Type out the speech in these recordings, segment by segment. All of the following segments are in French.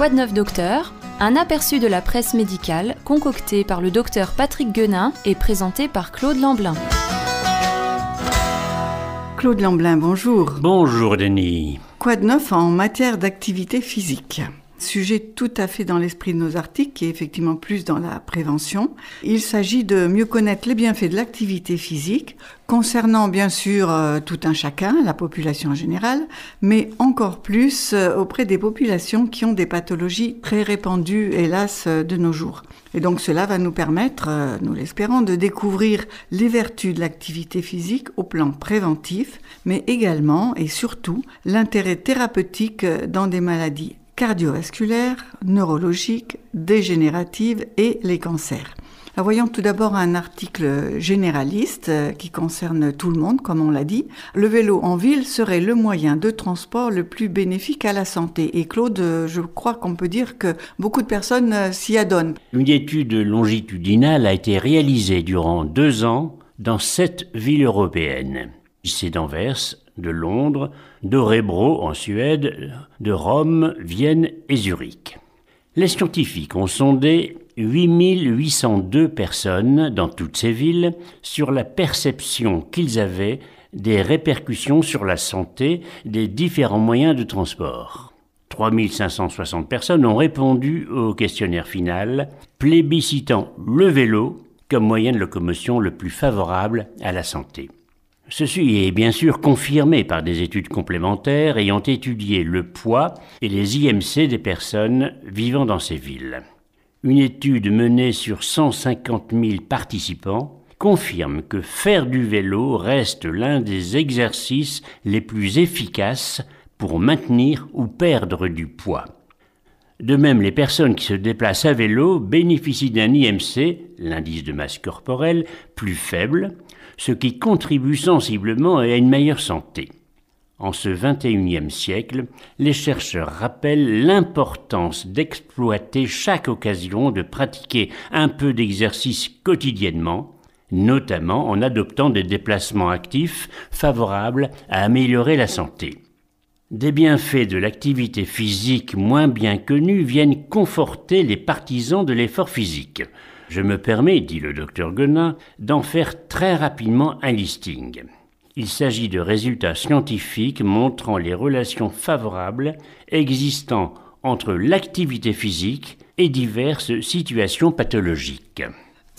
Quoi de neuf docteur? Un aperçu de la presse médicale concocté par le docteur Patrick Guenin et présenté par Claude Lamblin. Claude Lamblin, bonjour. Bonjour Denis. Quoi de neuf en matière d'activité physique? Sujet tout à fait dans l'esprit de nos articles, qui est effectivement plus dans la prévention. Il s'agit de mieux connaître les bienfaits de l'activité physique, concernant bien sûr euh, tout un chacun, la population en général, mais encore plus euh, auprès des populations qui ont des pathologies très répandues, hélas, euh, de nos jours. Et donc cela va nous permettre, nous l'espérons, de découvrir les vertus de l'activité physique au plan préventif, mais également et surtout l'intérêt thérapeutique dans des maladies cardiovasculaires, neurologiques, dégénératives et les cancers. voyons tout d'abord un article généraliste euh, qui concerne tout le monde, comme on l'a dit. Le vélo en ville serait le moyen de transport le plus bénéfique à la santé. Et Claude, euh, je crois qu'on peut dire que beaucoup de personnes euh, s'y adonnent. Une étude longitudinale a été réalisée durant deux ans dans sept villes européennes. C'est d'Anvers, de Londres, d'Orebro en Suède, de Rome, Vienne et Zurich. Les scientifiques ont sondé 8802 personnes dans toutes ces villes sur la perception qu'ils avaient des répercussions sur la santé des différents moyens de transport. 3560 personnes ont répondu au questionnaire final, plébiscitant le vélo comme moyen de locomotion le plus favorable à la santé. Ceci est bien sûr confirmé par des études complémentaires ayant étudié le poids et les IMC des personnes vivant dans ces villes. Une étude menée sur 150 000 participants confirme que faire du vélo reste l'un des exercices les plus efficaces pour maintenir ou perdre du poids. De même, les personnes qui se déplacent à vélo bénéficient d'un IMC, l'indice de masse corporelle, plus faible, ce qui contribue sensiblement à une meilleure santé. En ce XXIe siècle, les chercheurs rappellent l'importance d'exploiter chaque occasion de pratiquer un peu d'exercice quotidiennement, notamment en adoptant des déplacements actifs favorables à améliorer la santé. Des bienfaits de l'activité physique moins bien connus viennent conforter les partisans de l'effort physique. Je me permets, dit le docteur Guenin, d'en faire très rapidement un listing. Il s'agit de résultats scientifiques montrant les relations favorables existant entre l'activité physique et diverses situations pathologiques.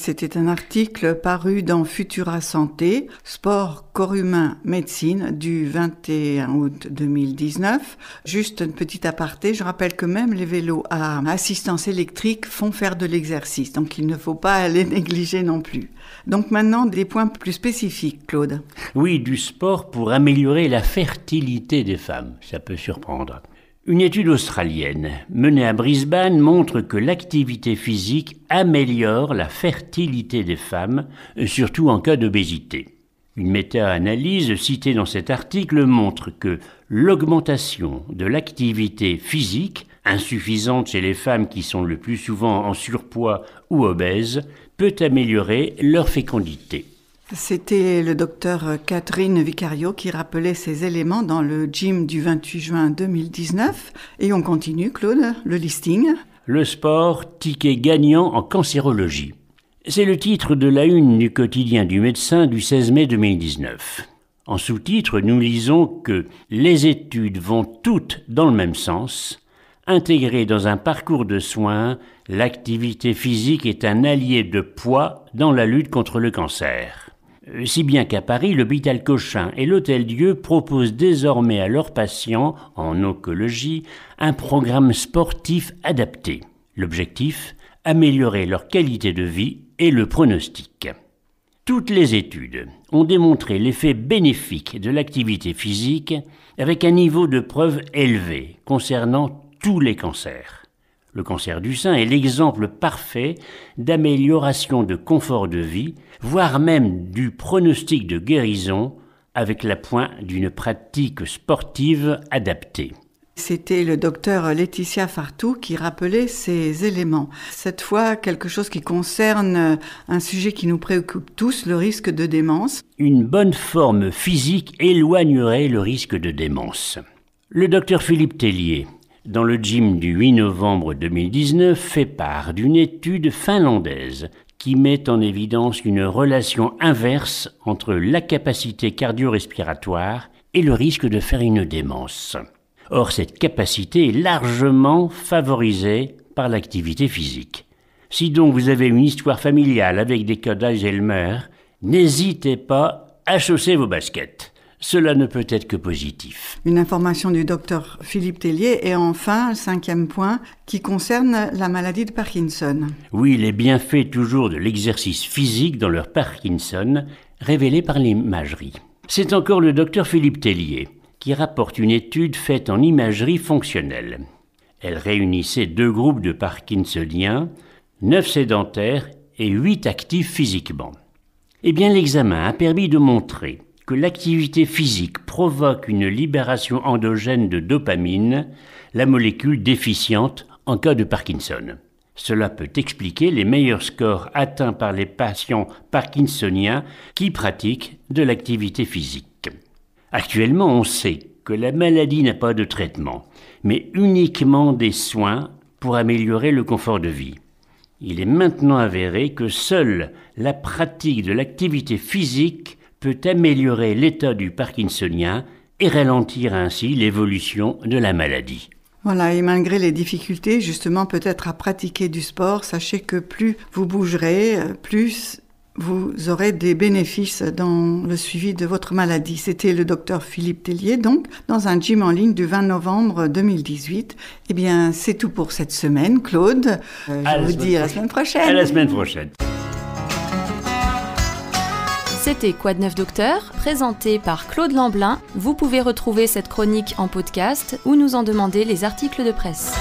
C'était un article paru dans Futura Santé, Sport, Corps humain, Médecine du 21 août 2019. Juste une petite aparté, je rappelle que même les vélos à assistance électrique font faire de l'exercice, donc il ne faut pas les négliger non plus. Donc maintenant, des points plus spécifiques, Claude. Oui, du sport pour améliorer la fertilité des femmes, ça peut surprendre. Une étude australienne menée à Brisbane montre que l'activité physique améliore la fertilité des femmes, surtout en cas d'obésité. Une méta-analyse citée dans cet article montre que l'augmentation de l'activité physique, insuffisante chez les femmes qui sont le plus souvent en surpoids ou obèses, peut améliorer leur fécondité. C'était le docteur Catherine Vicario qui rappelait ces éléments dans le gym du 28 juin 2019. Et on continue, Claude, le listing. Le sport, ticket gagnant en cancérologie. C'est le titre de la une du quotidien du médecin du 16 mai 2019. En sous-titre, nous lisons que les études vont toutes dans le même sens. Intégrer dans un parcours de soins, l'activité physique est un allié de poids dans la lutte contre le cancer. Euh, si bien qu'à Paris, l'hôpital Cochin et l'Hôtel Dieu proposent désormais à leurs patients, en oncologie, un programme sportif adapté. L'objectif Améliorer leur qualité de vie et le pronostic. Toutes les études ont démontré l'effet bénéfique de l'activité physique avec un niveau de preuve élevé concernant tous les cancers. Le cancer du sein est l'exemple parfait d'amélioration de confort de vie, voire même du pronostic de guérison avec l'appoint d'une pratique sportive adaptée. C'était le docteur Laetitia Fartou qui rappelait ces éléments. Cette fois, quelque chose qui concerne un sujet qui nous préoccupe tous, le risque de démence. Une bonne forme physique éloignerait le risque de démence. Le docteur Philippe Tellier, dans le gym du 8 novembre 2019, fait part d'une étude finlandaise qui met en évidence une relation inverse entre la capacité cardio-respiratoire et le risque de faire une démence. Or, cette capacité est largement favorisée par l'activité physique. Si donc vous avez une histoire familiale avec des cas d'Alzheimer, n'hésitez pas à chausser vos baskets. Cela ne peut être que positif. Une information du docteur Philippe Tellier et enfin, cinquième point, qui concerne la maladie de Parkinson. Oui, les bienfaits toujours de l'exercice physique dans leur Parkinson, révélés par l'imagerie. C'est encore le docteur Philippe Tellier qui rapporte une étude faite en imagerie fonctionnelle. Elle réunissait deux groupes de Parkinsoniens 9 sédentaires et 8 actifs physiquement. Eh bien, l'examen a permis de montrer que l'activité physique provoque une libération endogène de dopamine, la molécule déficiente en cas de Parkinson. Cela peut expliquer les meilleurs scores atteints par les patients parkinsoniens qui pratiquent de l'activité physique. Actuellement, on sait que la maladie n'a pas de traitement, mais uniquement des soins pour améliorer le confort de vie. Il est maintenant avéré que seule la pratique de l'activité physique peut améliorer l'état du Parkinsonien et ralentir ainsi l'évolution de la maladie. Voilà, et malgré les difficultés, justement, peut-être à pratiquer du sport, sachez que plus vous bougerez, plus vous aurez des bénéfices dans le suivi de votre maladie. C'était le docteur Philippe Tellier, donc, dans un gym en ligne du 20 novembre 2018. Eh bien, c'est tout pour cette semaine. Claude, euh, je vous dis à la semaine prochaine. À la semaine prochaine. C'était de neuf docteur, présenté par Claude Lamblin. Vous pouvez retrouver cette chronique en podcast ou nous en demander les articles de presse.